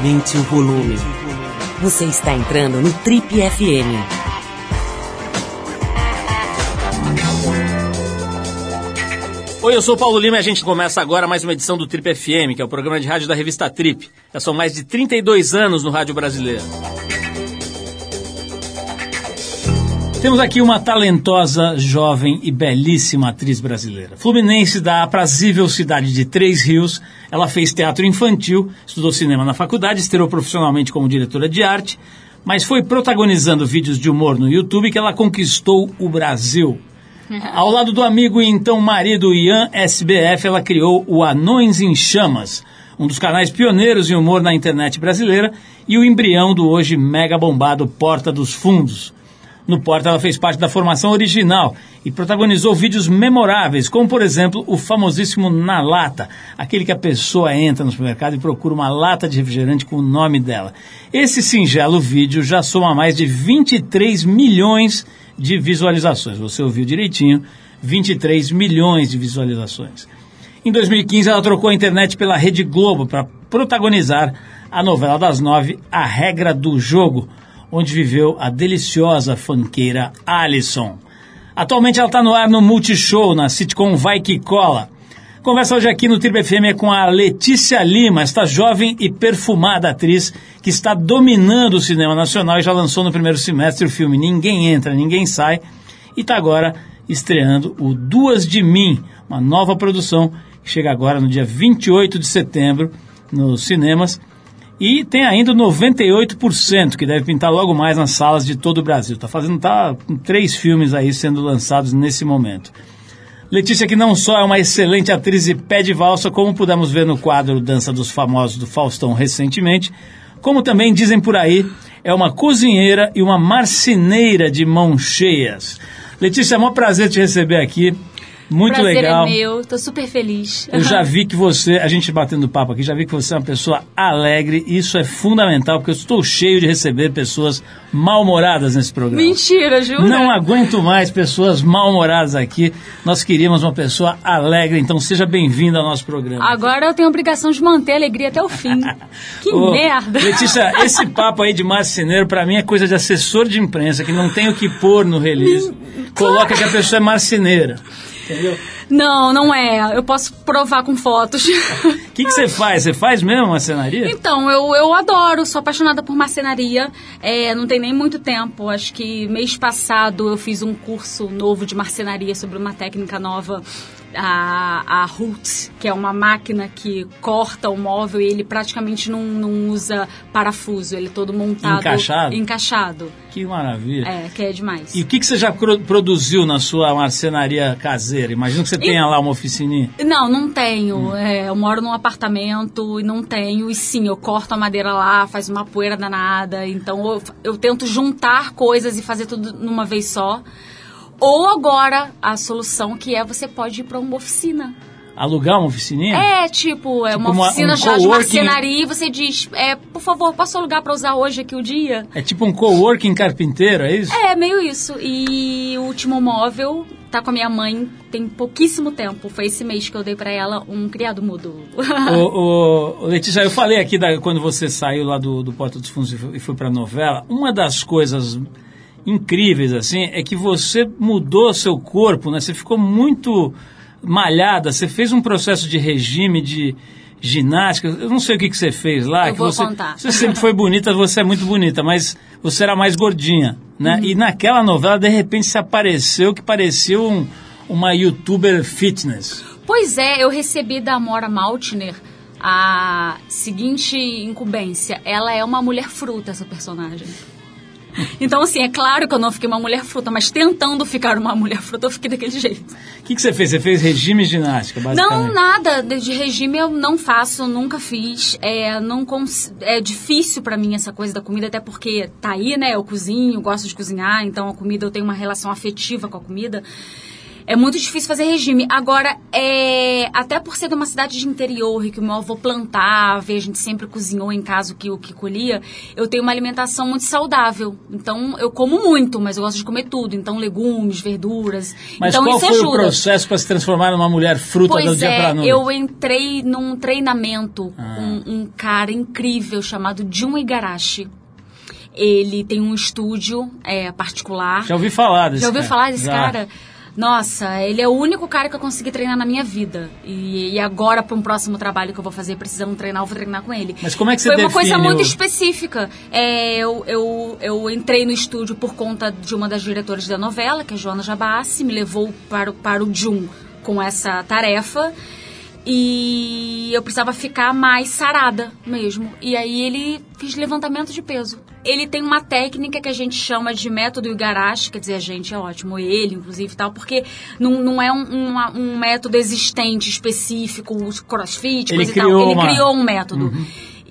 Aumente o volume. Você está entrando no Trip FM. Oi, eu sou o Paulo Lima e a gente começa agora mais uma edição do Trip FM, que é o programa de rádio da revista Trip. Já são mais de 32 anos no rádio brasileiro. Temos aqui uma talentosa, jovem e belíssima atriz brasileira. Fluminense da aprazível cidade de Três Rios, ela fez teatro infantil, estudou cinema na faculdade, estreou profissionalmente como diretora de arte, mas foi protagonizando vídeos de humor no YouTube que ela conquistou o Brasil. Ao lado do amigo e então marido Ian SBF, ela criou o Anões em Chamas, um dos canais pioneiros em humor na internet brasileira e o embrião do hoje mega bombado Porta dos Fundos. No Porta, ela fez parte da formação original e protagonizou vídeos memoráveis, como, por exemplo, o famosíssimo Na Lata, aquele que a pessoa entra no supermercado e procura uma lata de refrigerante com o nome dela. Esse singelo vídeo já soma mais de 23 milhões de visualizações. Você ouviu direitinho, 23 milhões de visualizações. Em 2015, ela trocou a internet pela Rede Globo para protagonizar a novela das nove, A Regra do Jogo, onde viveu a deliciosa fanqueira Alison. Atualmente ela está no ar no Multishow, na sitcom Vai Que Cola. Conversa hoje aqui no Triple FM é com a Letícia Lima, esta jovem e perfumada atriz que está dominando o cinema nacional e já lançou no primeiro semestre o filme Ninguém Entra, Ninguém Sai e está agora estreando o Duas de Mim, uma nova produção que chega agora no dia 28 de setembro nos cinemas e tem ainda o 98%, que deve pintar logo mais nas salas de todo o Brasil. Está fazendo tá, três filmes aí sendo lançados nesse momento. Letícia, que não só é uma excelente atriz e pé de valsa, como pudemos ver no quadro Dança dos Famosos do Faustão recentemente, como também dizem por aí, é uma cozinheira e uma marceneira de mãos cheias. Letícia, é um prazer te receber aqui. Muito Prazer legal. é meu, tô super feliz. Eu já vi que você, a gente batendo papo aqui, já vi que você é uma pessoa alegre. E isso é fundamental, porque eu estou cheio de receber pessoas mal-humoradas nesse programa. Mentira, jura? Não aguento mais pessoas mal-humoradas aqui. Nós queríamos uma pessoa alegre, então seja bem-vindo ao nosso programa. Agora eu tenho a obrigação de manter a alegria até o fim. que Ô, merda! Letícia, esse papo aí de marceneiro, pra mim, é coisa de assessor de imprensa, que não tem o que pôr no release. Coloca que a pessoa é marceneira. Não, não é. Eu posso provar com fotos. O que, que você faz? Você faz mesmo marcenaria? Então, eu, eu adoro, sou apaixonada por marcenaria. É, não tem nem muito tempo. Acho que mês passado eu fiz um curso novo de marcenaria sobre uma técnica nova, a, a Roots, que é uma máquina que corta o móvel e ele praticamente não, não usa parafuso. Ele é todo montado. Encaixado? Encaixado. Que maravilha. É, que é demais. E o que, que você já pro- produziu na sua marcenaria caseira? Imagino que você tenha lá uma oficininha. Não, não tenho. É, eu moro num apartamento e não tenho. E sim, eu corto a madeira lá, faz uma poeira danada. Então eu, eu tento juntar coisas e fazer tudo numa vez só. Ou agora, a solução que é você pode ir para uma oficina. Alugar uma oficininha? É, tipo, é Tipo uma uma- oficina um já de marcenaria e você diz, é, por favor, posso alugar para usar hoje aqui o dia? É tipo um coworking carpinteiro, é isso? É, meio isso. E o último móvel tá com a minha mãe tem pouquíssimo tempo. Foi esse mês que eu dei pra ela um criado mudo. Ô, ô, Letícia, eu falei aqui da- quando você saiu lá do, do Porta dos Fundos e foi, foi pra novela, uma das coisas incríveis, assim, é que você mudou seu corpo, né? Você ficou muito malhada, você fez um processo de regime, de ginástica, eu não sei o que, que você fez lá. Eu que vou você, contar. Você sempre foi bonita, você é muito bonita, mas você era mais gordinha, né? Uhum. E naquela novela, de repente, se apareceu que parecia um, uma youtuber fitness. Pois é, eu recebi da Amora Maltner a seguinte incumbência. Ela é uma mulher fruta, essa personagem. Então, assim, é claro que eu não fiquei uma mulher fruta, mas tentando ficar uma mulher fruta, eu fiquei daquele jeito. O que, que você fez? Você fez regime ginástica, basicamente? Não, nada de regime eu não faço, nunca fiz. É, não cons- é difícil pra mim essa coisa da comida, até porque tá aí, né? Eu cozinho, gosto de cozinhar, então a comida eu tenho uma relação afetiva com a comida. É muito difícil fazer regime. Agora, é, até por ser de uma cidade de interior e que o meu avô plantava, e a gente sempre cozinhou em casa o que, o que colhia, eu tenho uma alimentação muito saudável. Então, eu como muito, mas eu gosto de comer tudo. Então, legumes, verduras. Mas então, qual foi ajuda. o processo para se transformar numa mulher fruta do Pois dia é, para noite? eu entrei num treinamento Ah. com um cara incrível chamado Jun Igarashi. Ele tem um estúdio é, particular. Já ouvi falar desse Já cara. falar desse cara? Nossa, ele é o único cara que eu consegui treinar na minha vida. E, e agora, para um próximo trabalho que eu vou fazer, precisando treinar, eu vou treinar com ele. Mas como é que você Foi uma coisa muito o- específica. É, eu, eu, eu entrei no estúdio por conta de uma das diretoras da novela, que é Joana Jabassi, me levou para, o- para o Jun com essa tarefa. E eu precisava ficar mais sarada mesmo. E aí ele fez levantamento de peso. Ele tem uma técnica que a gente chama de método Igarashi, quer dizer, a gente é ótimo, ele inclusive tal, porque não, não é um, uma- um método existente, específico, os crossfit, Ele coisa e tal. Ele uma- criou um método.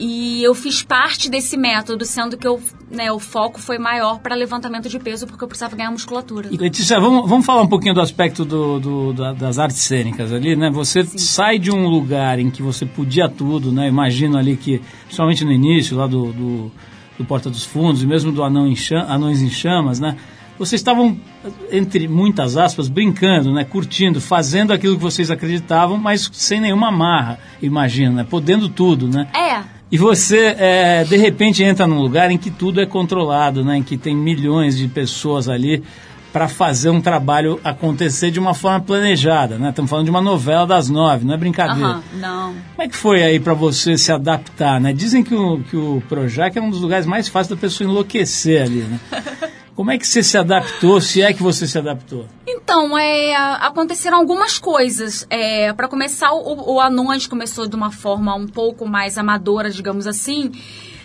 E eu fiz parte desse método, sendo que eu, né, o foco foi maior para levantamento de peso, porque eu precisava ganhar musculatura. E, Letícia, vamos, vamos falar um pouquinho do aspecto do, do- da- das artes cênicas ali, né? Você sai de um lugar em que você podia tudo, né? Imagino ali que, principalmente no início, lá do, do, do Porta dos Fundos, e mesmo do Anão em Anões em Chamas, né? Vocês estavam, entre muitas aspas, brincando, né? Curtindo, fazendo aquilo que vocês acreditavam, mas sem nenhuma amarra, imagino, né? Podendo tudo, né? É, E você, é, de repente, entra num lugar em que tudo é controlado, né? em que tem milhões de pessoas ali para fazer um trabalho acontecer de uma forma planejada. Né? Estamos falando de uma novela das nove, não é brincadeira. aham, não. Como é que foi aí para você se adaptar? Né? Dizem que o, que o Projac é um dos lugares mais fáceis da pessoa enlouquecer ali. Né? Como é que você se adaptou, se é que você se adaptou? Então, é, aconteceram algumas coisas. É, para começar, o, o Anões começou de uma forma um pouco mais amadora, digamos assim.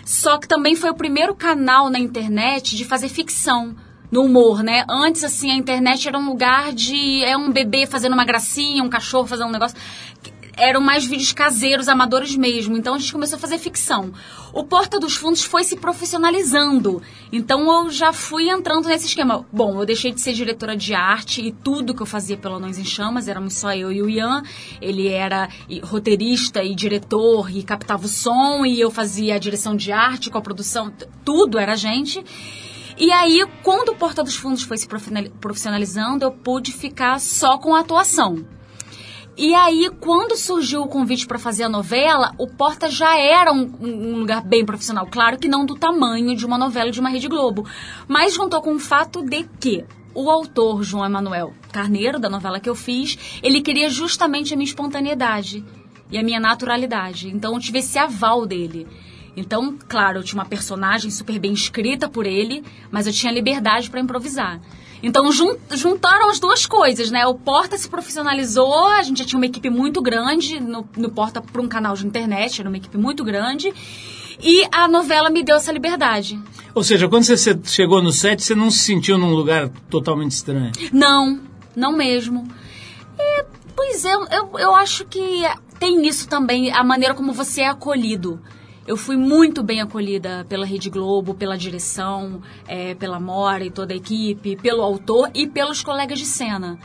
Só que também foi o primeiro canal na internet de fazer ficção. No humor, né? Antes, assim, a internet era um lugar de. É um bebê fazendo uma gracinha, um cachorro fazendo um negócio. Eram mais vídeos caseiros, amadores mesmo. Então a gente começou a fazer ficção. O Porta dos Fundos foi se profissionalizando. Então eu já fui entrando nesse esquema. Bom, eu deixei de ser diretora de arte e tudo que eu fazia pelo Anões em Chamas, éramos só eu e o Ian. Ele era roteirista e diretor e captava o som e eu fazia a direção de arte com a produção. Tudo era gente. E aí, quando o Porta dos Fundos foi se profissionali- profissionalizando, eu pude ficar só com a atuação. E aí, quando surgiu o convite para fazer a novela, o Porta já era um, um lugar bem profissional. Claro que não do tamanho de uma novela de uma Rede Globo. Mas juntou com o fato de que o autor, João Emanuel Carneiro, da novela que eu fiz, ele queria justamente a minha espontaneidade e a minha naturalidade. Então eu tive esse aval dele. Então, claro, eu tinha uma personagem super bem escrita por ele, mas eu tinha liberdade para improvisar. Então jun- juntaram as duas coisas, né? O Porta se profissionalizou, a gente já tinha uma equipe muito grande no, no Porta para um canal de internet, era uma equipe muito grande. E a novela me deu essa liberdade. Ou seja, quando você chegou no set, você não se sentiu num lugar totalmente estranho? Não, não mesmo. É, pois é, eu, eu acho que tem isso também, a maneira como você é acolhido. Eu fui muito bem acolhida pela Rede Globo, pela direção, é, pela Mora e toda a equipe, pelo autor e pelos colegas de cena.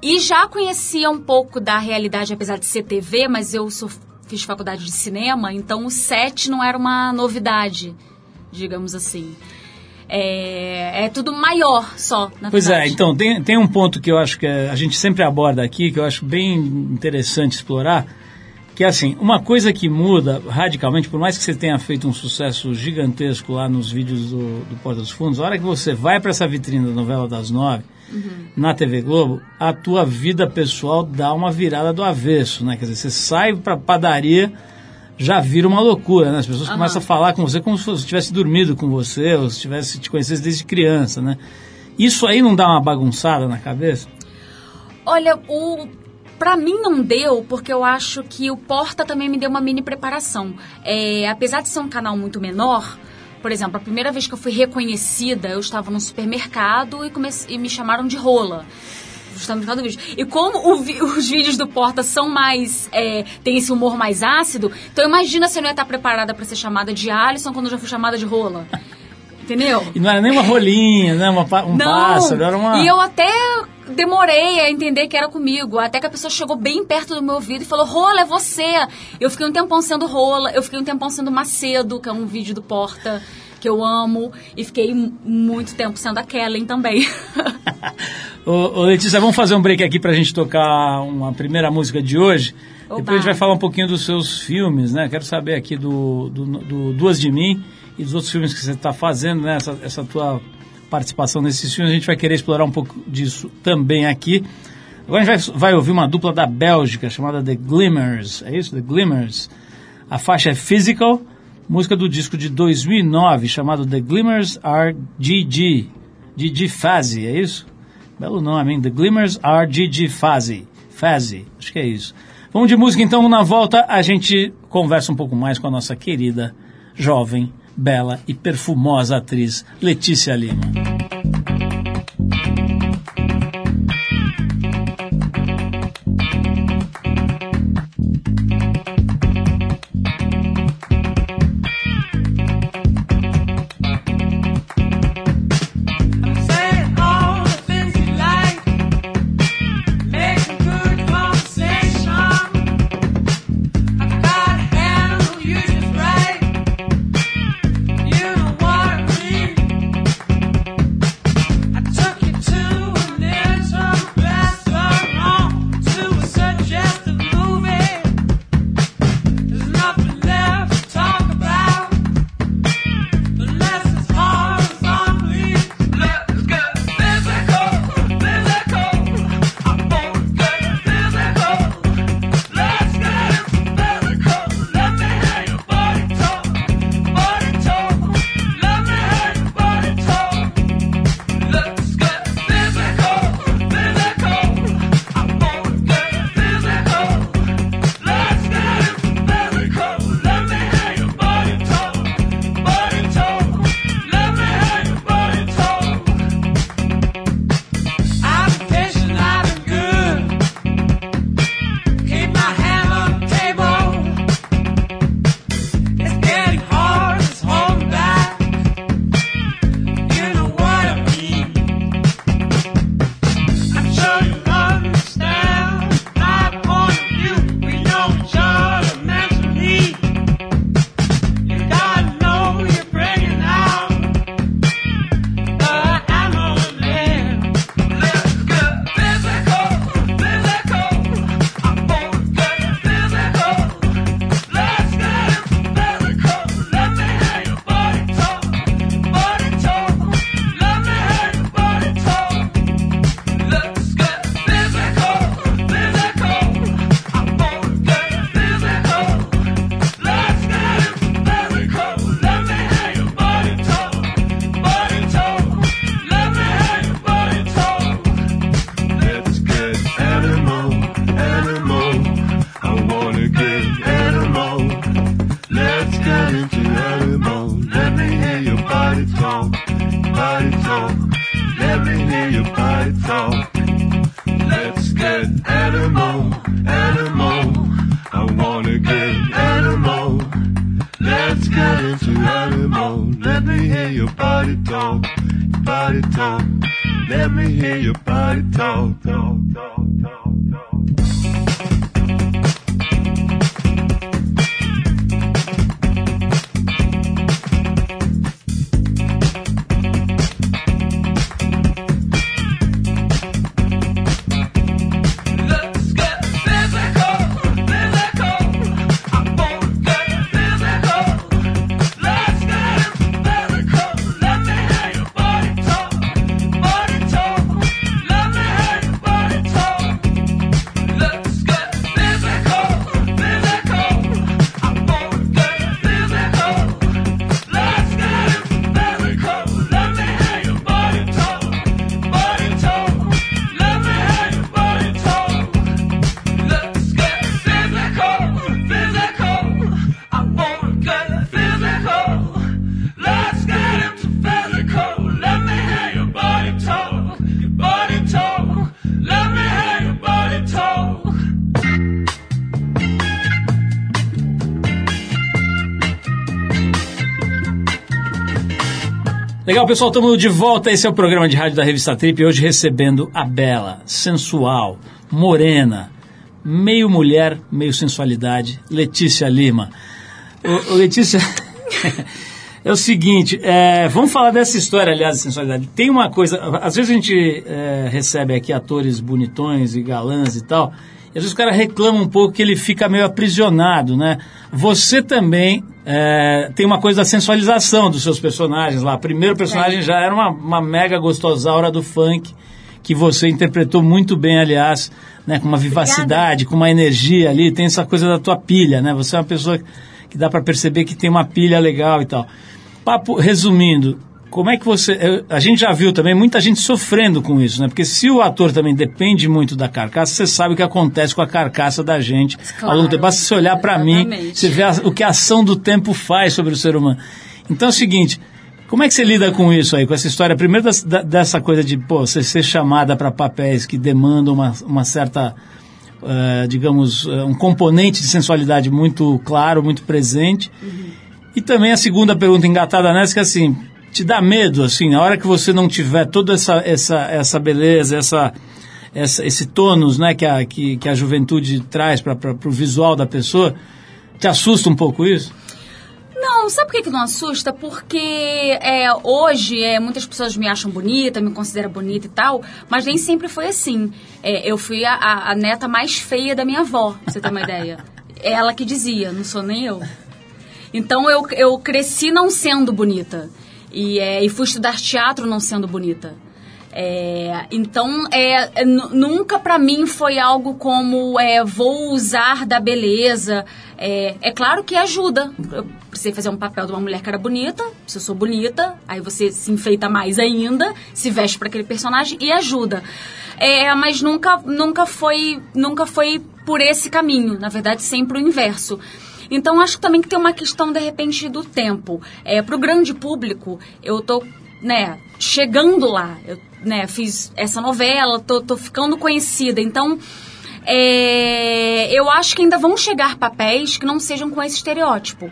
E já conhecia um pouco da realidade, apesar de ser TV, mas eu sou- fiz faculdade de cinema, então o set não era uma novidade, digamos assim. É, é tudo maior só, na Pois verdade. é, então tem, tem um ponto que eu acho que a gente sempre aborda aqui, que eu acho bem interessante explorar, que é assim, uma coisa que muda radicalmente, por mais que você tenha feito um sucesso gigantesco lá nos vídeos do, do Porta dos Fundos, a hora que você vai para essa vitrine da novela das nove, na TV Globo, a tua vida pessoal dá uma virada do avesso, né? Quer dizer, você sai para padaria, já vira uma loucura, né? As pessoas Aham. começam a falar com você como se você tivesse dormido com você, ou se tivesse te conhecido desde criança, né? Isso aí não dá uma bagunçada na cabeça? Olha, o Pra mim não deu, porque eu acho que o Porta também me deu uma mini preparação. É, apesar de ser um canal muito menor, por exemplo, a primeira vez que eu fui reconhecida, eu estava num supermercado e, e me chamaram de rola. Justamente por causa do vídeo. E como vi- os vídeos do Porta são mais. É, tem esse humor mais ácido, então imagina se eu não ia estar preparada para ser chamada de Alisson quando eu já fui chamada de rola. Entendeu? E não era nem uma rolinha, né? Uma, um Não, pássaro, era uma... e eu até demorei a entender que era comigo. Até que a pessoa chegou bem perto do meu ouvido e falou: Rola, é você. Eu fiquei um tempão sendo Rola, eu fiquei um tempão sendo Macedo, que é um vídeo do Porta que eu amo, e fiquei muito tempo sendo a Kellen também. ô, ô, Letícia, vamos fazer um break aqui pra gente tocar uma primeira música de hoje. Oba. Depois a gente vai falar um pouquinho dos seus filmes, né? Quero saber aqui do, do, do Duas de Mim e dos outros filmes que você está fazendo, né? Essa, essa tua participação nesses filmes, a gente vai querer explorar um pouco disso também aqui. Agora a gente vai, vai ouvir uma dupla da Bélgica chamada The Glimmers, é isso? The Glimmers. A faixa é Physical, música do disco de 2009 chamado The Glimmers Are GG. GG Fuzzy, é isso? Belo nome, hein? The Glimmers Are GG Fuzzy. Fuzzy, acho que é isso. Vamos de música então, na volta a gente conversa um pouco mais com a nossa querida, jovem, bela e perfumosa atriz Letícia Lima. talk. Let me hear your body talk. Your body talk. Let me hear your body talk. Talk, talk, talk. Legal, pessoal, estamos de volta. Esse é o programa de rádio da revista Trip. Hoje recebendo a bela, sensual, morena, meio mulher, meio sensualidade, Letícia Lima. Ô, ô, Letícia, é o seguinte, é, vamos falar dessa história, aliás, de sensualidade. Tem uma coisa, às vezes a gente é, recebe aqui atores bonitões e galãs e tal, e às vezes o cara reclama um pouco que ele fica meio aprisionado, né? Você também é, tem uma coisa da sensualização dos seus personagens lá. Primeiro personagem já era uma, uma mega gostosaura do funk, que você interpretou muito bem, aliás, né? Com uma vivacidade, Obrigada. com uma energia ali. Tem essa coisa da tua pilha, né? Você é uma pessoa que dá para perceber que tem uma pilha legal e tal. Papo, resumindo, como é que você. A gente já viu também muita gente sofrendo com isso, né? Porque se o ator também depende muito da carcaça, você sabe o que acontece com a carcaça da gente ao longo do tempo. Basta você olhar para mim, você vê a- o que a ação do tempo faz sobre o ser humano. Então é o seguinte. Como é que você lida com isso aí, com essa história? Primeiro das- da- dessa coisa de, pô, você ser chamada para papéis que demandam uma, uma certa, eh, digamos, eh, um componente de sensualidade muito claro, muito presente. E também a segunda pergunta engatada nessa, que é assim, te dá medo, assim, na hora que você não tiver toda essa, essa, essa beleza, essa, essa, esse tônus, né, que a, que, que a juventude traz para o visual da pessoa, te assusta um pouco isso? Não, sabe por que, que não assusta? Porque é, hoje é, muitas pessoas me acham bonita, me consideram bonita e tal, mas nem sempre foi assim. É, eu fui a, a- a neta mais feia da minha avó, pra você ter uma ideia. Ela que dizia, não sou nem eu. Então eu, eu cresci não sendo bonita. E, é, e fui estudar teatro não sendo bonita. É, então, é, é, nu- nunca pra mim foi algo como é, vou usar da beleza. É, é claro que ajuda. Eu precisei fazer um papel de uma mulher que era bonita. Se eu sou bonita, aí você se enfeita mais ainda, se veste para aquele personagem e ajuda. É, mas nunca, nunca foi, nunca foi por esse caminho. Na verdade, sempre o inverso. Então, acho também que tem uma questão, de repente, do tempo. É, Para o grande público, eu tô né, chegando lá. Eu né, fiz essa novela, tô, tô ficando conhecida. Então, é, eu acho que ainda vão chegar papéis que não sejam com esse estereótipo.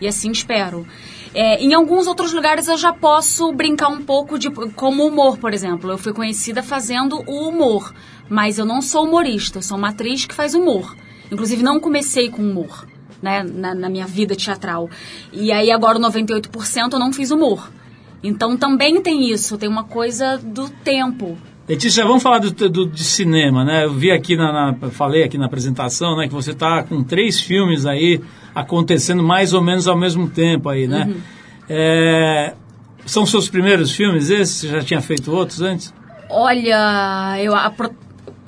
E assim espero. É, em alguns outros lugares eu já posso brincar um pouco de como humor, por exemplo. Eu fui conhecida fazendo o humor, mas eu não sou humorista, eu sou uma atriz que faz humor. Inclusive não comecei com humor, né, na, na minha vida teatral. E aí agora o 98% eu não fiz humor. Então também tem isso, tem uma coisa do tempo. Letícia, vamos falar do, do- de cinema, né? Eu vi aqui na, na- falei aqui na apresentação, né, que você está com três filmes aí acontecendo mais ou menos ao mesmo tempo aí, né? É, são seus primeiros filmes esses? Você já tinha feito outros antes? Olha, eu a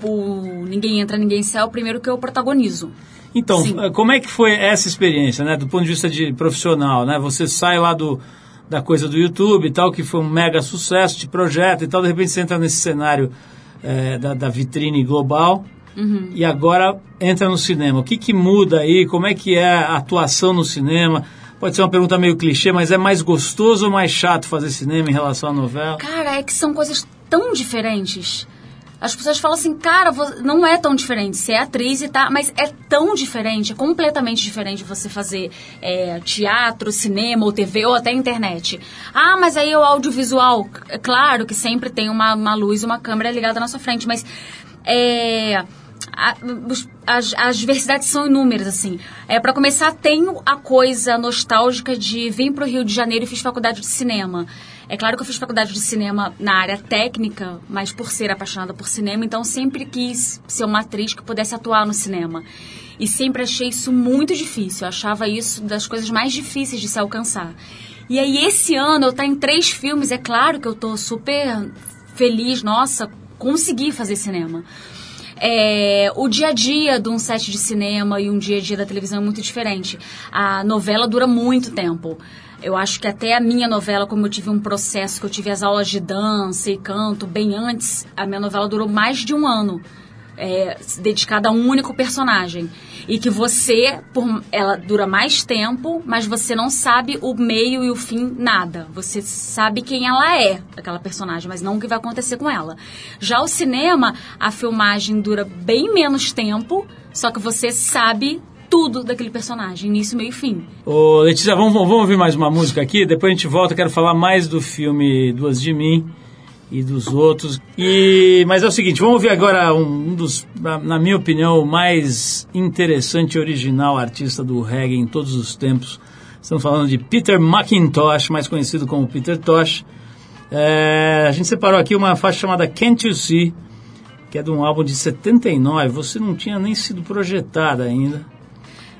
o Ninguém Entra, Ninguém Sai é o primeiro que eu protagonizo. Então, Sim. eh, como é que foi essa experiência, né, do ponto de vista de profissional, né? Você sai lá do da coisa do YouTube e tal, que foi um mega sucesso de projeto e tal, de repente você entra nesse cenário eh, da, da vitrine global e agora entra no cinema. O que que muda aí? Como é que é a atuação no cinema? Pode ser uma pergunta meio clichê, mas é mais gostoso ou mais chato fazer cinema em relação à novela? Cara, é que são coisas tão diferentes. As pessoas falam assim, cara, não é tão diferente. Você é atriz e tá, mas é tão diferente, é completamente diferente você fazer é, teatro, cinema, ou TV, ou até internet. Ah, mas aí é o audiovisual. É claro que sempre tem uma, uma luz, uma câmera ligada na sua frente, mas é, a- as, as diversidades são inúmeras, assim. É, para começar, tenho a coisa nostálgica de vir para o Rio de Janeiro e fiz faculdade de cinema. É claro que eu fiz faculdade de cinema na área técnica, mas por ser apaixonada por cinema, então sempre quis ser uma atriz que pudesse atuar no cinema. E sempre achei isso muito difícil. Eu achava isso das coisas mais difíceis de se alcançar. E aí, esse ano, eu estar em três filmes, é claro que eu tô super feliz, nossa, consegui fazer cinema. É, o dia a dia de um set de cinema e um dia a dia da televisão é muito diferente. A novela dura muito tempo. Eu acho que até a minha novela, como eu tive um processo, que eu tive as aulas de dança e canto bem antes, a minha novela durou mais de um ano. É, dedicada a um único personagem. E que você, por, ela dura mais tempo, mas você não sabe o meio e o fim, nada. Você sabe quem ela é, aquela personagem, mas não o que vai acontecer com ela. Já o cinema, a filmagem dura bem menos tempo, só que você sabe tudo daquele personagem, início, meio e fim. Ô, Letícia, vamos, vamos ouvir mais uma música aqui, depois a gente volta, quero falar mais do filme Duas de Mim e dos outros. E, mas é o seguinte, vamos ouvir agora um, um dos, na, na minha opinião, mais interessante e original artista do reggae em todos os tempos. Estamos falando de Peter McIntosh, mais conhecido como Peter Tosh. É, a gente separou aqui uma faixa chamada Can't You See, que é de um álbum de 79. Você não tinha nem sido projetada ainda.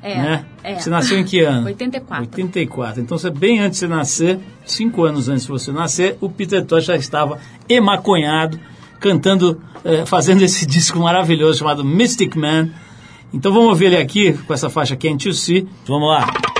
É, né? é. Você nasceu em que ano? 84. 84. Então, você, bem antes de você nascer, cinco anos antes de você nascer, o Peter Tosh já estava emaconhado, cantando, eh, fazendo esse disco maravilhoso chamado Mystic Man. Então, vamos ouvir ele aqui com essa faixa Can't You See. Vamos lá.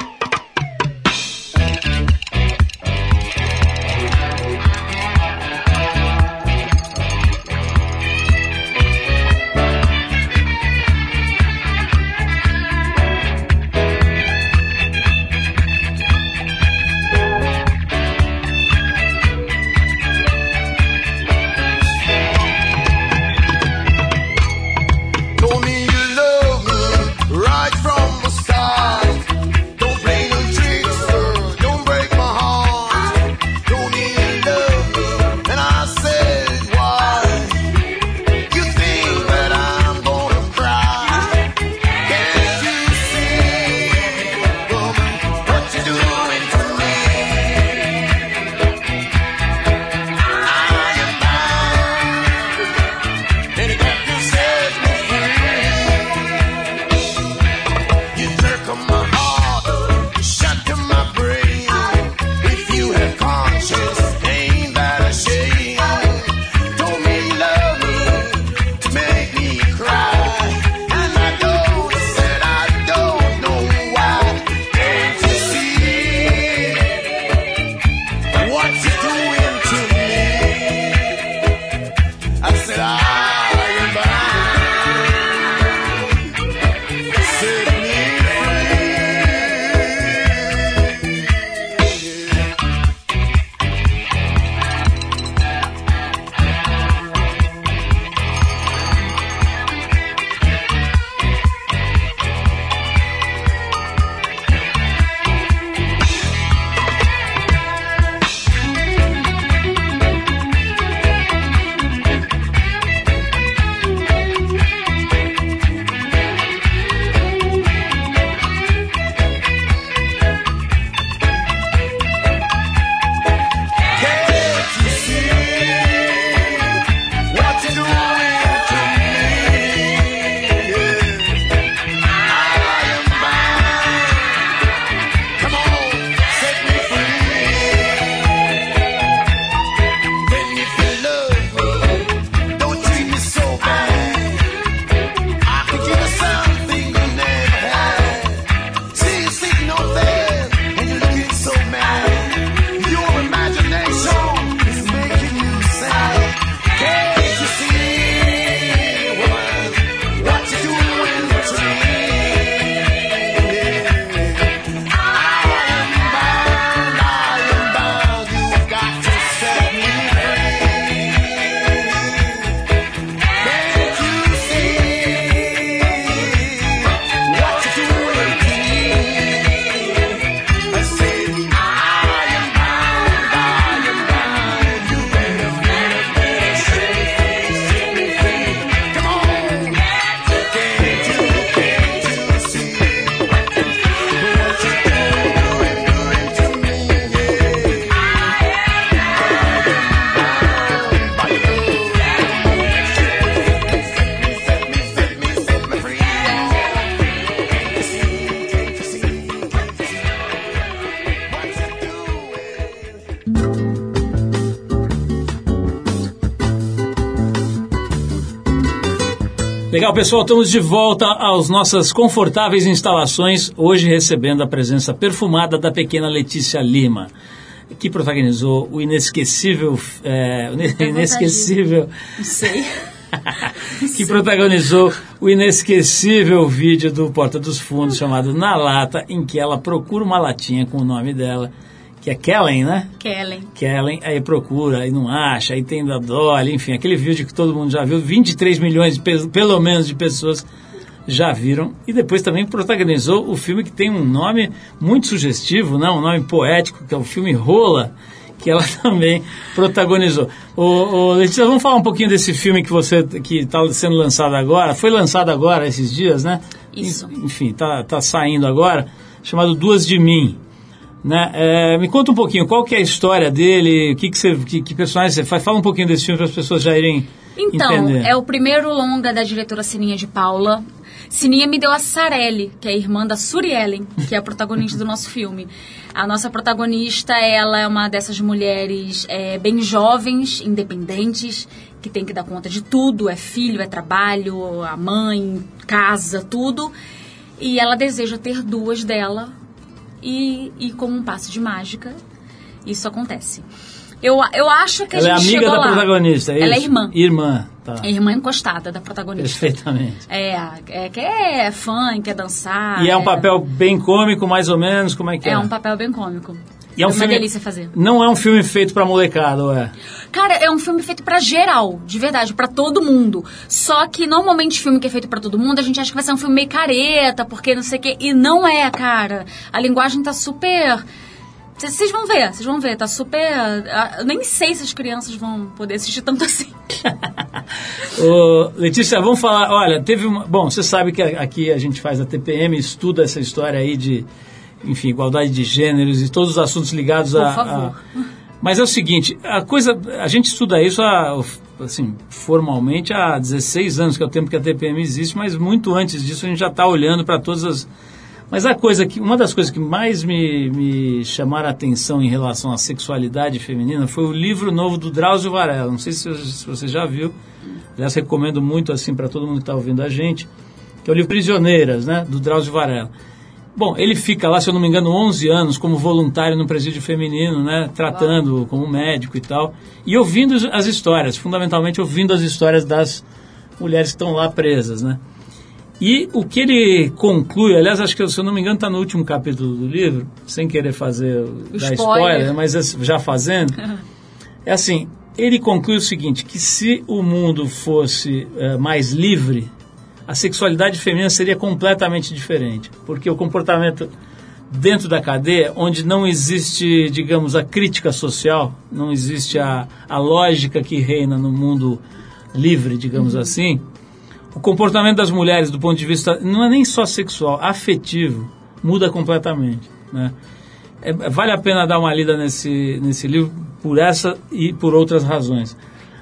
Legal, pessoal, estamos de volta às nossas confortáveis instalações, hoje recebendo a presença perfumada da pequena Letícia Lima, que protagonizou o inesquecível, é, o inesquecível, Não sei. que protagonizou o inesquecível vídeo do Porta dos Fundos chamado Na Lata, em que ela procura uma latinha com o nome dela, que é Kellen, né? Kellen. Kellen, aí procura, aí não acha, aí tem da Dolly, enfim, aquele vídeo que todo mundo já viu, 23 milhões, de, pe- pelo menos, de pessoas já viram e depois também protagonizou o filme que tem um nome muito sugestivo, não? um nome poético, que é o filme Rola, que ela também protagonizou. Ô, ô, Letícia, vamos falar um pouquinho desse filme que você que está sendo lançado agora. Foi lançado agora esses dias, né? Isso. Enfim, tá, tá saindo agora, chamado Duas de Mim. Né? É, me conta um pouquinho, qual que é a história dele, o que, que, você, que, que personagem você faz? Fala um pouquinho desse filme para as pessoas já irem Então, entender. é o primeiro longa da diretora Sininha de Paula. Sininha me deu a Sarelli, que é a irmã da Suri Ellen, que é a protagonista do nosso filme. A nossa protagonista, ela é uma dessas mulheres é, bem jovens, independentes, que tem que dar conta de tudo, é filho, é trabalho, a mãe, casa, tudo. E ela deseja ter duas dela e, e como um passe de mágica, isso acontece. Eu, eu acho que a Ela é gente amiga chegou da lá. protagonista, é Ela é irmã. Irmã, tá. É irmã encostada da protagonista. Perfeitamente. É, é, que é fã, quer dançar. E é um papel bem cômico, mais ou menos, como é que é? É um papel bem cômico. E é um uma filme- delícia fazer. Não é um filme feito pra molecada, ou é? Cara, é um filme feito pra geral, de verdade, pra todo mundo. Só que normalmente filme que é feito pra todo mundo, a gente acha que vai ser um filme meio careta, porque não sei o quê. E não é, cara. A linguagem tá super. Vocês vocês vão ver, vocês vão ver, tá super. ah, Eu nem sei se as crianças vão poder assistir tanto assim. Ô, Letícia, vamos falar. Olha, teve uma. Bom, você sabe que aqui a gente faz a TPM, estuda essa história aí de, enfim, igualdade de gêneros e todos os assuntos ligados Por a. favor. a- Mas é o seguinte, a coisa. A gente estuda isso há, assim, formalmente há 16 anos, que é o tempo que a TPM existe, mas muito antes disso a gente já está olhando para todas as. Mas a coisa que. Uma das coisas que mais me, me chamaram a atenção em relação à sexualidade feminina foi o livro novo do Drauzio Varela. Não sei se, se você já viu. Aliás, recomendo muito assim para todo mundo que está ouvindo a gente, que é o livro Prisioneiras, né, do Drauzio Varela. Bom, ele fica lá, se eu não me engano, 11 anos como voluntário no presídio feminino, né, tratando como médico e tal, e ouvindo as histórias, fundamentalmente ouvindo as histórias das mulheres que estão lá presas, né. E o que ele conclui, aliás, acho que, se eu não me engano, está no último capítulo do livro, sem querer fazer, dar spoiler. spoiler, mas assim, já fazendo, é assim, ele conclui o seguinte, que se o mundo fosse eh, mais livre, a sexualidade feminina seria completamente diferente, porque o comportamento dentro da cadeia, onde não existe, digamos, a crítica social, não existe a, a lógica que reina no mundo livre, digamos assim, o comportamento das mulheres do ponto de vista não é nem só sexual, afetivo, muda completamente, né? É- vale a pena dar uma lida nesse, nesse livro por essa e por outras razões.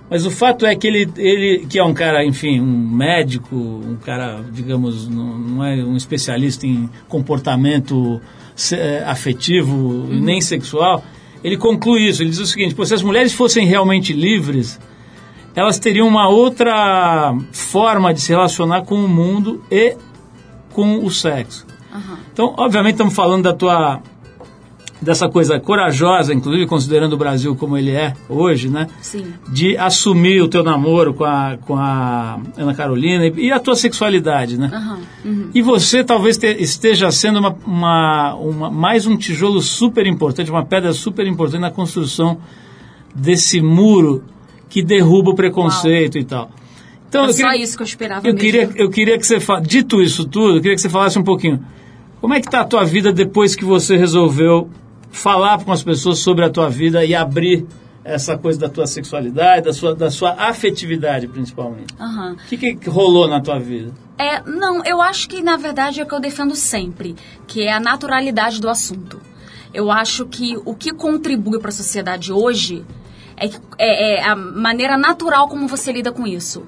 Mas o fato é que ele, ele que é um cara, enfim, um médico, um cara, digamos, não, não é um especialista em comportamento eh, afetivo e nem sexual, ele conclui isso. Ele diz o seguinte: se as mulheres fossem realmente livres, elas teriam uma outra forma de se relacionar com o mundo e com o sexo. Então, obviamente, estamos falando da tua dessa coisa corajosa, inclusive considerando o Brasil como ele é hoje, né? Sim. De assumir o teu namoro com a, com a Ana Carolina e, e a tua sexualidade, né? Aham. Uhum. E você talvez te- esteja sendo uma, uma, uma- mais um tijolo super importante, uma pedra super importante na construção desse muro que derruba o preconceito e tal. Então, É eu só queria- isso que eu esperava eu mesmo. queria, eu queria que você dito isso tudo, eu queria que você falasse um pouquinho. Como é que está a tua vida depois que você resolveu falar com as pessoas sobre a tua vida e abrir essa coisa da tua sexualidade, da sua, da sua afetividade, principalmente? O que, que rolou na tua vida? É, não, eu acho que na verdade é o que eu defendo sempre, que é a naturalidade do assunto. Eu acho que o que contribui para a sociedade hoje é, é- é a maneira natural como você lida com isso.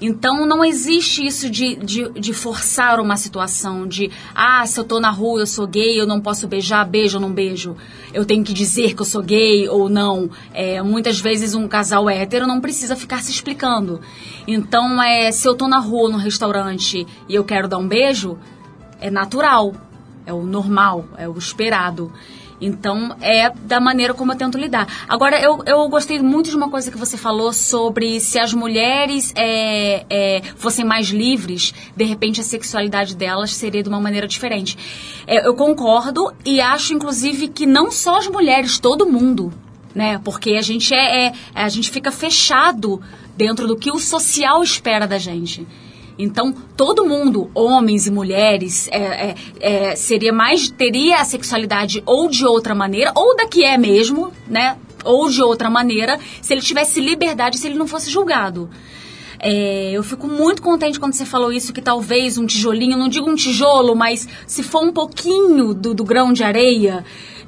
Então não existe isso de, de, de forçar uma situação, de ah, se eu tô na rua, eu sou gay, eu não posso beijar, beijo ou não beijo. Eu tenho que dizer que eu sou gay ou não. É, muitas vezes um casal hétero não precisa ficar se explicando. Então, é, se eu tô na rua, no restaurante e eu quero dar um beijo, é natural, é o normal, é o esperado. Então, é da maneira como eu tento lidar. Agora, eu, eu gostei muito de uma coisa que você falou sobre se as mulheres é, é, fossem mais livres, de repente a sexualidade delas seria de uma maneira diferente. É, eu concordo e acho, inclusive, que não só as mulheres, todo mundo né? Porque a gente é, é- a gente fica fechado dentro do que o social espera da gente. Então, todo mundo, homens e mulheres, é, é, é, seria mais teria a sexualidade ou de outra maneira, ou da que é mesmo, né? Ou de outra maneira, se ele tivesse liberdade, se ele não fosse julgado. É, eu fico muito contente quando você falou isso, que talvez um tijolinho, não digo um tijolo, mas se for um pouquinho do, do grão de areia,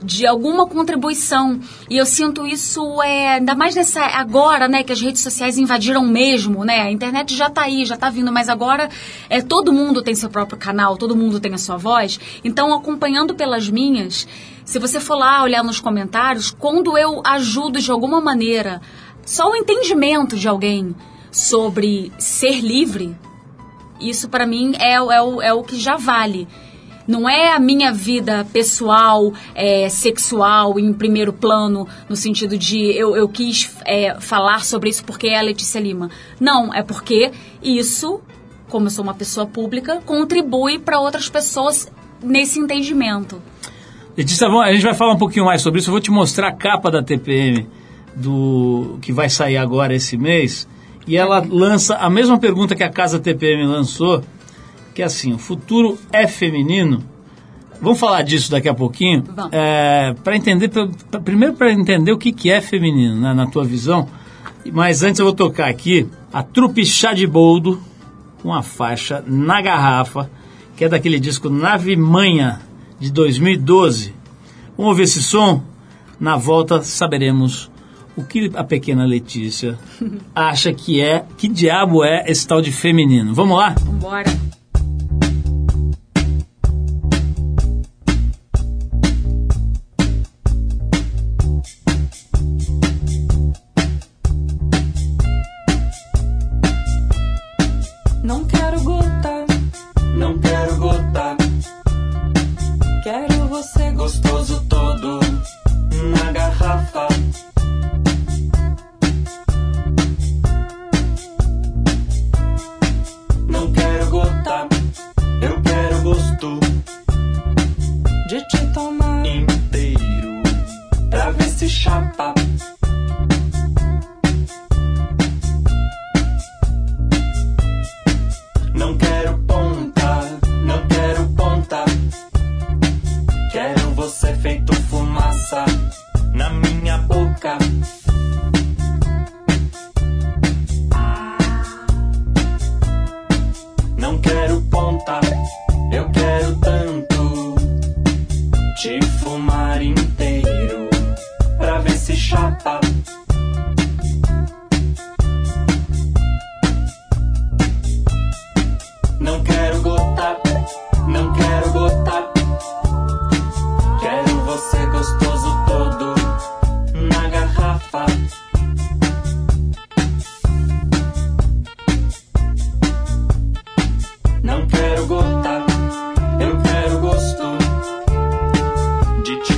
de alguma contribuição. E eu sinto isso, é, ainda mais nessa agora, né, que as redes sociais invadiram mesmo, né? A internet já tá aí, já tá vindo, mas agora é todo mundo tem seu próprio canal, todo mundo tem a sua voz. Então, acompanhando pelas minhas, se você for lá olhar nos comentários, quando eu ajudo de alguma maneira só o entendimento de alguém sobre ser livre, isso para mim é, é, o, é o que já vale. Não é a minha vida pessoal, é, sexual, em primeiro plano, no sentido de eu, eu quis é, falar sobre isso porque é a Letícia Lima. Não, é porque isso, como eu sou uma pessoa pública, contribui para outras pessoas nesse entendimento. Letícia, a gente vai falar um pouquinho mais sobre isso. Eu vou te mostrar a capa da TPM do que vai sair agora esse mês. E ela lança a mesma pergunta que a Casa TPM lançou, que é assim, o futuro é feminino? Vamos falar disso daqui a pouquinho. Vamos. para entender, pra- pra- primeiro para entender o que, que é feminino, né, na tua visão. Mas antes eu vou tocar aqui a Trupe Chá de Boldo, com a faixa Na Garrafa, que é daquele disco Nave Manha, de 2012. Vamos ouvir esse som? Na volta saberemos o que a pequena Letícia acha que é, que diabo é esse tal de feminino. Vamos lá? Vambora. Did you?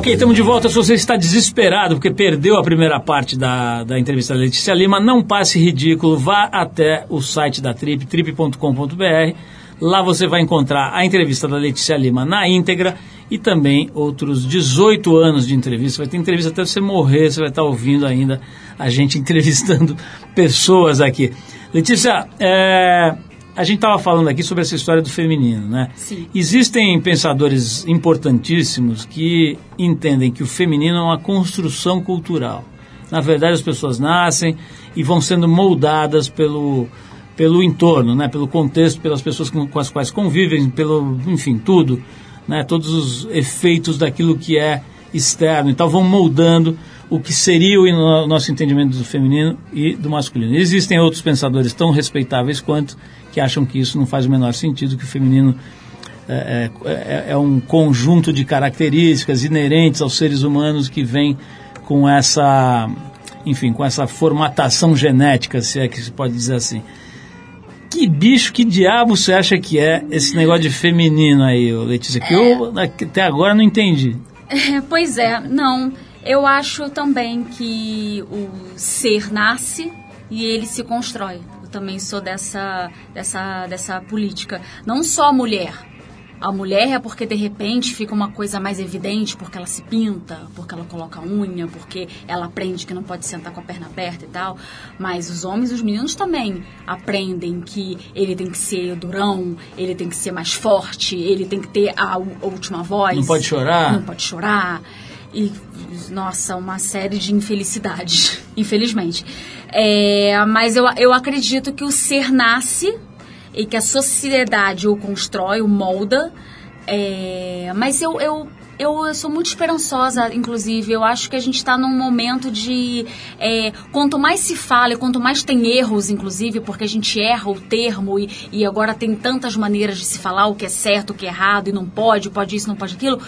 Ok, estamos de volta. Se você está desesperado porque perdeu a primeira parte da, da entrevista da Letícia Lima, não passe ridículo, vá até o site da Trip, trip.com.br. Lá você vai encontrar a entrevista da Letícia Lima na íntegra e também outros 18 anos de entrevista. Vai ter entrevista até você morrer, você vai estar ouvindo ainda a gente entrevistando pessoas aqui. Letícia, é, a gente estava falando aqui sobre essa história do feminino, né? Sim. Existem pensadores importantíssimos que entendem que o feminino é uma construção cultural. Na verdade, as pessoas nascem e vão sendo moldadas pelo, pelo entorno, né? pelo contexto, pelas pessoas com, com as quais convivem, pelo, enfim, tudo, né? todos os efeitos daquilo que é externo. Então, vão moldando o que seria o no- nosso entendimento do feminino e do masculino. Existem outros pensadores tão respeitáveis quanto que acham que isso não faz o menor sentido, que o feminino é, é- é um conjunto de características inerentes aos seres humanos que vem com essa, enfim, com essa formatação genética, se é que se pode dizer assim. Que bicho, que diabo você acha que é esse negócio de feminino aí, Letícia? Que eu até agora não entendi. É, pois é, não. Eu acho também que o ser nasce e ele se constrói. Eu também sou dessa, dessa, dessa política. Não só a mulher. A mulher é porque de repente fica uma coisa mais evidente, porque ela se pinta, porque ela coloca unha, porque ela aprende que não pode sentar com a perna aberta e tal. Mas os homens e os meninos também aprendem que ele tem que ser durão, ele tem que ser mais forte, ele tem que ter a, a última voz. Não pode chorar. Não pode chorar. E, nossa, uma série de infelicidades, infelizmente. É, mas eu, eu acredito que o ser nasce e que a sociedade o constrói, o molda. É, mas eu, eu, eu, eu sou muito esperançosa, inclusive. Eu acho que a gente está num momento de. é, quanto mais se fala, e quanto mais tem erros, inclusive, porque a gente erra o termo e, e agora tem tantas maneiras de se falar o que é certo, o que é errado, e não pode, pode isso, não pode aquilo.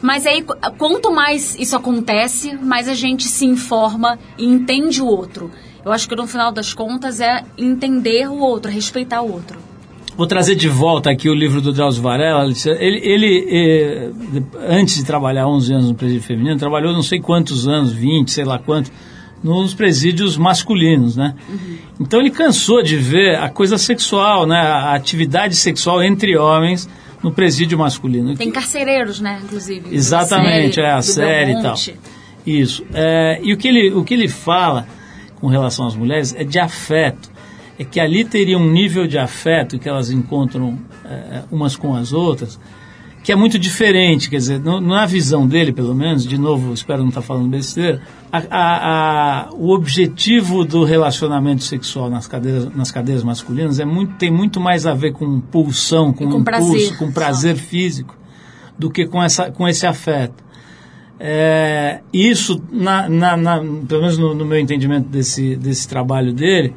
Mas aí, qu- quanto mais isso acontece, mais a gente se informa e entende o outro. Eu acho que no final das contas é entender o outro, respeitar o outro. Vou trazer de volta aqui o livro do Drauzio Varela. Ele, ele eh, antes de trabalhar 11 anos no presídio feminino, trabalhou não sei quantos anos, 20, sei lá quanto, nos presídios masculinos, né? Então ele cansou de ver a coisa sexual, né? A atividade sexual entre homens no presídio masculino. Tem carcereiros, né, inclusive. Exatamente, é a série e tal. Isso. É, e o que, ele, o que ele fala com relação às mulheres é de afeto. É que ali teria um nível de afeto que elas encontram é, umas com as outras que é muito diferente. Quer dizer, no- na visão dele, pelo menos, de novo, espero não estar falando besteira, a- a- a- o objetivo do relacionamento sexual nas cadeias, nas cadeias masculinas é muito, tem muito mais a ver com pulsão, com, E com impulso, prazer com só. prazer físico, do que com, essa, com esse afeto. É, isso, na, na- na- pelo menos no, no meu entendimento desse, desse trabalho dele,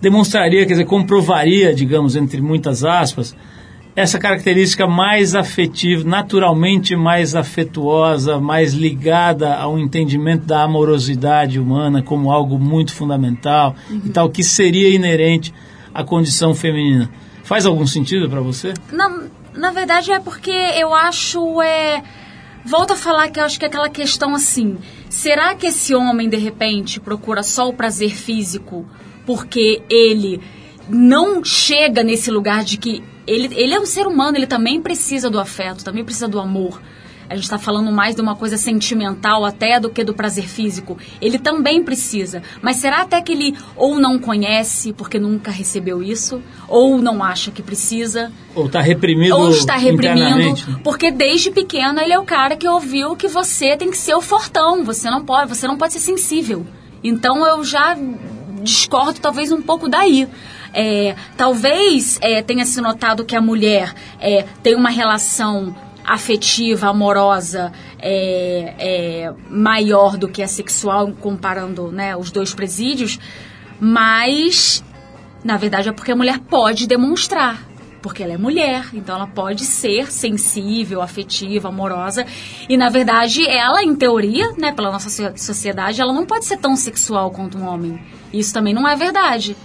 demonstraria, quer dizer, comprovaria, digamos, entre muitas aspas, essa característica mais afetiva, naturalmente mais afetuosa, mais ligada ao entendimento da amorosidade humana como algo muito fundamental e tal, que seria inerente à condição feminina. Faz algum sentido para você? Na, na verdade é porque eu acho é volto a falar que eu acho que é aquela questão assim, será que esse homem de repente procura só o prazer físico porque ele não chega nesse lugar de que ele, ele é um ser humano, ele também precisa do afeto, também precisa do amor. A gente está falando mais de uma coisa sentimental até do que do prazer físico. Ele também precisa. Mas será até que ele ou não conhece porque nunca recebeu isso, ou não acha que precisa, Ou está reprimido ou está reprimindo, internamente? porque desde pequeno ele é o cara que ouviu que você tem que ser o fortão, você não pode, você não pode ser sensível. Então eu já discordo talvez um pouco daí. É, talvez é, tenha se notado que a mulher é, tem uma relação afetiva, amorosa, é, é, maior do que a sexual, comparando né, os dois presídios, mas na verdade é porque a mulher pode demonstrar. Porque ela é mulher, então ela pode ser sensível, afetiva, amorosa. E na verdade, ela, em teoria, né, pela nossa so- sociedade, ela não pode ser tão sexual quanto um homem. Isso também não é verdade.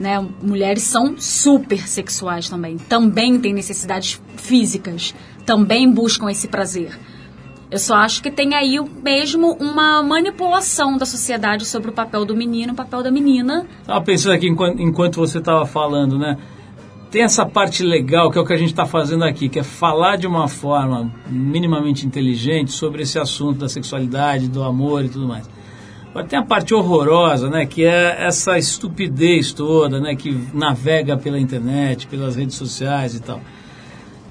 Né? Mulheres são super sexuais também. Também têm necessidades físicas. Também buscam esse prazer. Eu só acho que tem aí mesmo uma manipulação da sociedade sobre o papel do menino, o papel da menina. Estava pensando aqui enquanto, enquanto você estava falando, né? Tem essa parte legal que é o que a gente está fazendo aqui, que é falar de uma forma minimamente inteligente sobre esse assunto da sexualidade, do amor e tudo mais. Tem a parte horrorosa, né? Que é essa estupidez toda, né? Que navega pela internet, pelas redes sociais e tal.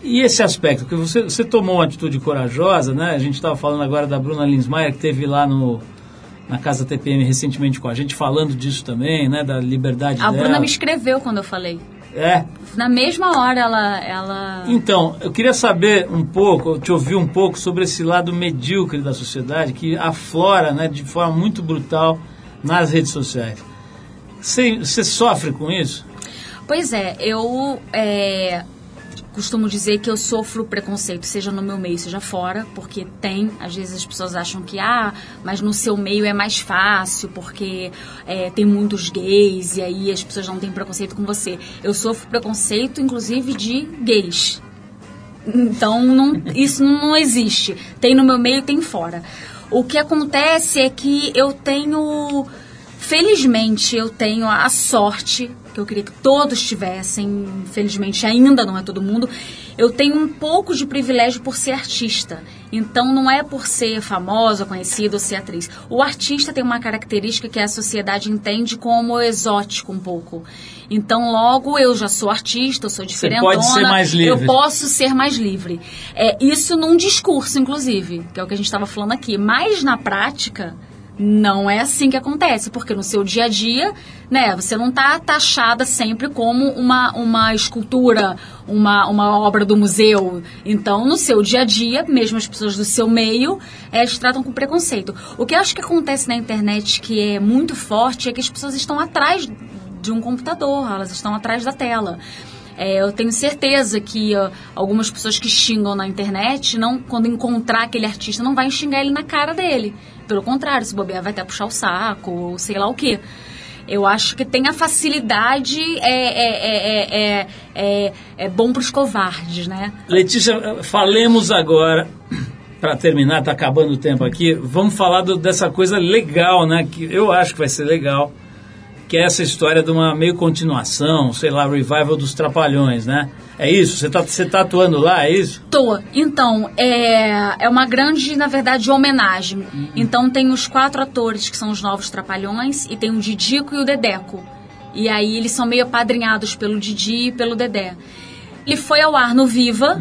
E esse aspecto, que você, você tomou uma atitude corajosa, né? A gente estava falando agora da Bruna Linsmeyer, que teve lá no, na Casa TPM recentemente com a gente, falando disso também, né? Da liberdade A dela. Bruna me escreveu quando eu falei. É. Na mesma hora ela. ela... Então, eu queria saber um pouco, te ouvir um pouco sobre esse lado medíocre da sociedade que aflora né, de forma muito brutal nas redes sociais. Você, você sofre com isso? Pois é, eu é, costumo dizer que eu sofro preconceito, seja no meu meio, seja fora, porque tem, às vezes as pessoas acham que, ah, mas no seu meio é mais fácil, porque é, tem muitos gays e aí as pessoas não têm preconceito com você. Eu sofro preconceito, inclusive, de gays. Então, não- isso não existe. Tem no meu meio, tem fora. O que acontece é que eu tenho. Felizmente, eu tenho a sorte, que eu queria que todos tivessem, felizmente ainda não é todo mundo. Eu tenho um pouco de privilégio por ser artista. Então, não é por ser famosa, conhecida ou ser atriz. O artista tem uma característica que a sociedade entende como exótico um pouco. Então, logo, eu já sou artista, eu sou diferentona. pode ser mais livre. Eu posso ser mais livre. É, isso num discurso, inclusive, que é o que a gente estava falando aqui. Mas na prática, não é assim que acontece, porque no seu dia a dia, né, você não está taxada sempre como uma, uma escultura, uma, uma obra do museu. Então, no seu dia a dia, mesmo as pessoas do seu meio, é, tratam com preconceito. O que eu acho que acontece na internet que é muito forte é que as pessoas estão atrás de um computador, elas estão atrás da tela. É, eu tenho certeza que ó, algumas pessoas que xingam na internet, não, quando encontrar aquele artista, não vai xingar ele na cara dele. Pelo contrário, se bobear, vai até puxar o saco, ou sei lá o quê. Eu acho que tem a facilidade, é, é, é, é, é, é bom para os covardes, né? Letícia, falemos agora, para terminar, está acabando o tempo aqui, vamos falar do- dessa coisa legal, né? Que eu acho que vai ser legal, que é essa história de uma meio continuação, sei lá, revival dos Trapalhões, né? É isso? Você está você tá atuando lá, é isso? Tô. Então, é, é uma grande, na verdade, homenagem. Então, tem os quatro atores que são os novos Trapalhões, e tem o Didico e o Dedeco. E aí, eles são meio apadrinhados pelo Didi e pelo Dedé. Ele foi ao ar no Viva,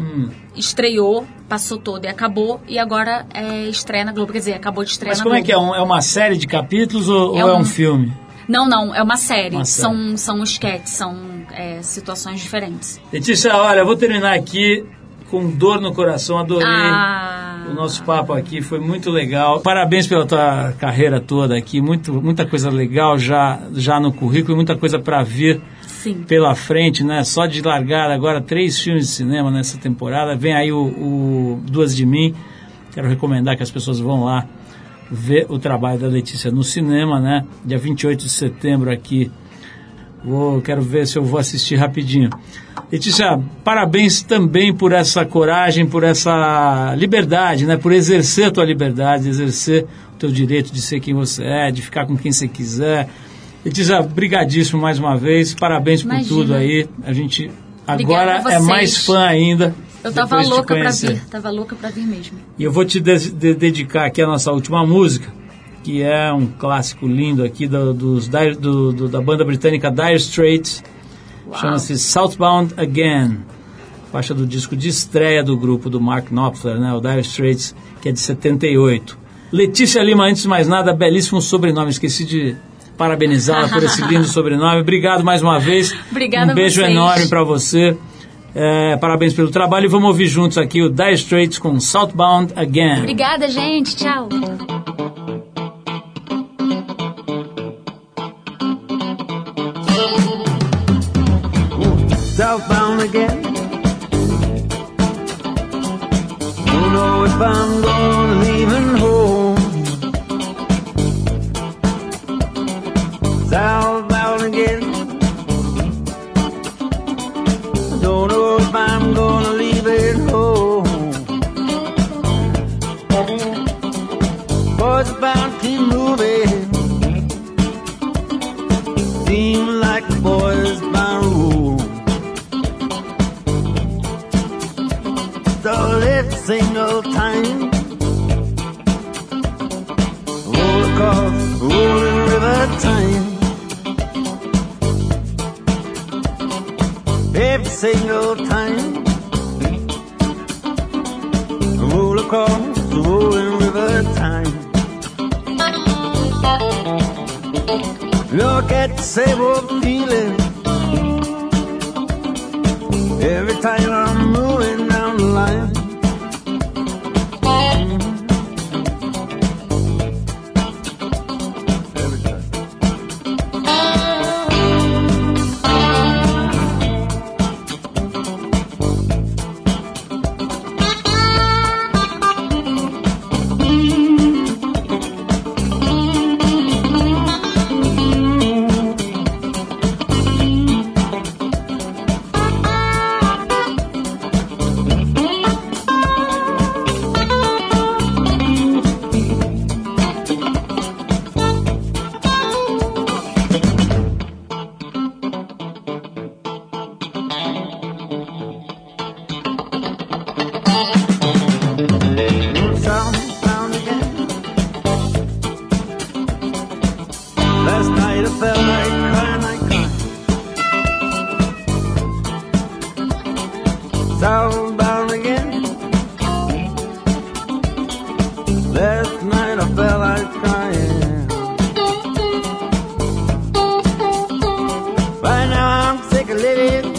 estreou, passou todo e acabou, e agora é estreia na Globo. Quer dizer, acabou de estreia Mas como é Globo. que é? Um- é uma série de capítulos ou ou é É um um- filme? Não, não, é uma série. Uma série. São, são esquetes, são é, situações diferentes. Letícia, olha, eu vou terminar aqui com dor no coração, adorei. Ah. O nosso papo aqui foi muito legal. Parabéns pela tua carreira toda aqui. Muito, muita coisa legal já, já no currículo, muita coisa para vir Sim. pela frente, né? Só de largar agora três filmes de cinema nessa temporada. Vem aí o, o Duas de Mim. Quero recomendar que as pessoas vão lá ver o trabalho da Letícia no cinema, né? Dia 28 de setembro aqui. Vou, quero ver se eu vou assistir rapidinho. Letícia, parabéns também por essa coragem, por essa liberdade, né? Por exercer a tua liberdade, exercer o teu direito de ser quem você é, de ficar com quem você quiser. Letícia, brigadíssimo mais uma vez. Parabéns por Imagina. tudo aí. A gente agora é mais fã ainda. Eu tava louca conhecer. vir, tava louca pra vir mesmo. E eu vou te de- de- dedicar aqui a nossa última música, que é um clássico lindo aqui do, dos do- do- da banda britânica Dire Straits. Chama-se Southbound Again. Faixa do disco de estreia do grupo do Mark Knopfler, né, o Dire Straits, que é de 78. Letícia Lima, antes de mais nada, belíssimo sobrenome. Esqueci de parabenizá-la por esse lindo sobrenome. Obrigado mais uma vez. Obrigada Um beijo enorme para você. É, parabéns pelo trabalho e vamos ouvir juntos aqui o Dire Straits com Southbound Again. Obrigada, gente. Tchau. southbound again. Don't know if I'm gonna single time. Roll across rolling river time. Every single time. Roll across rolling river time. Look at the same old feeling. Every time I'm sick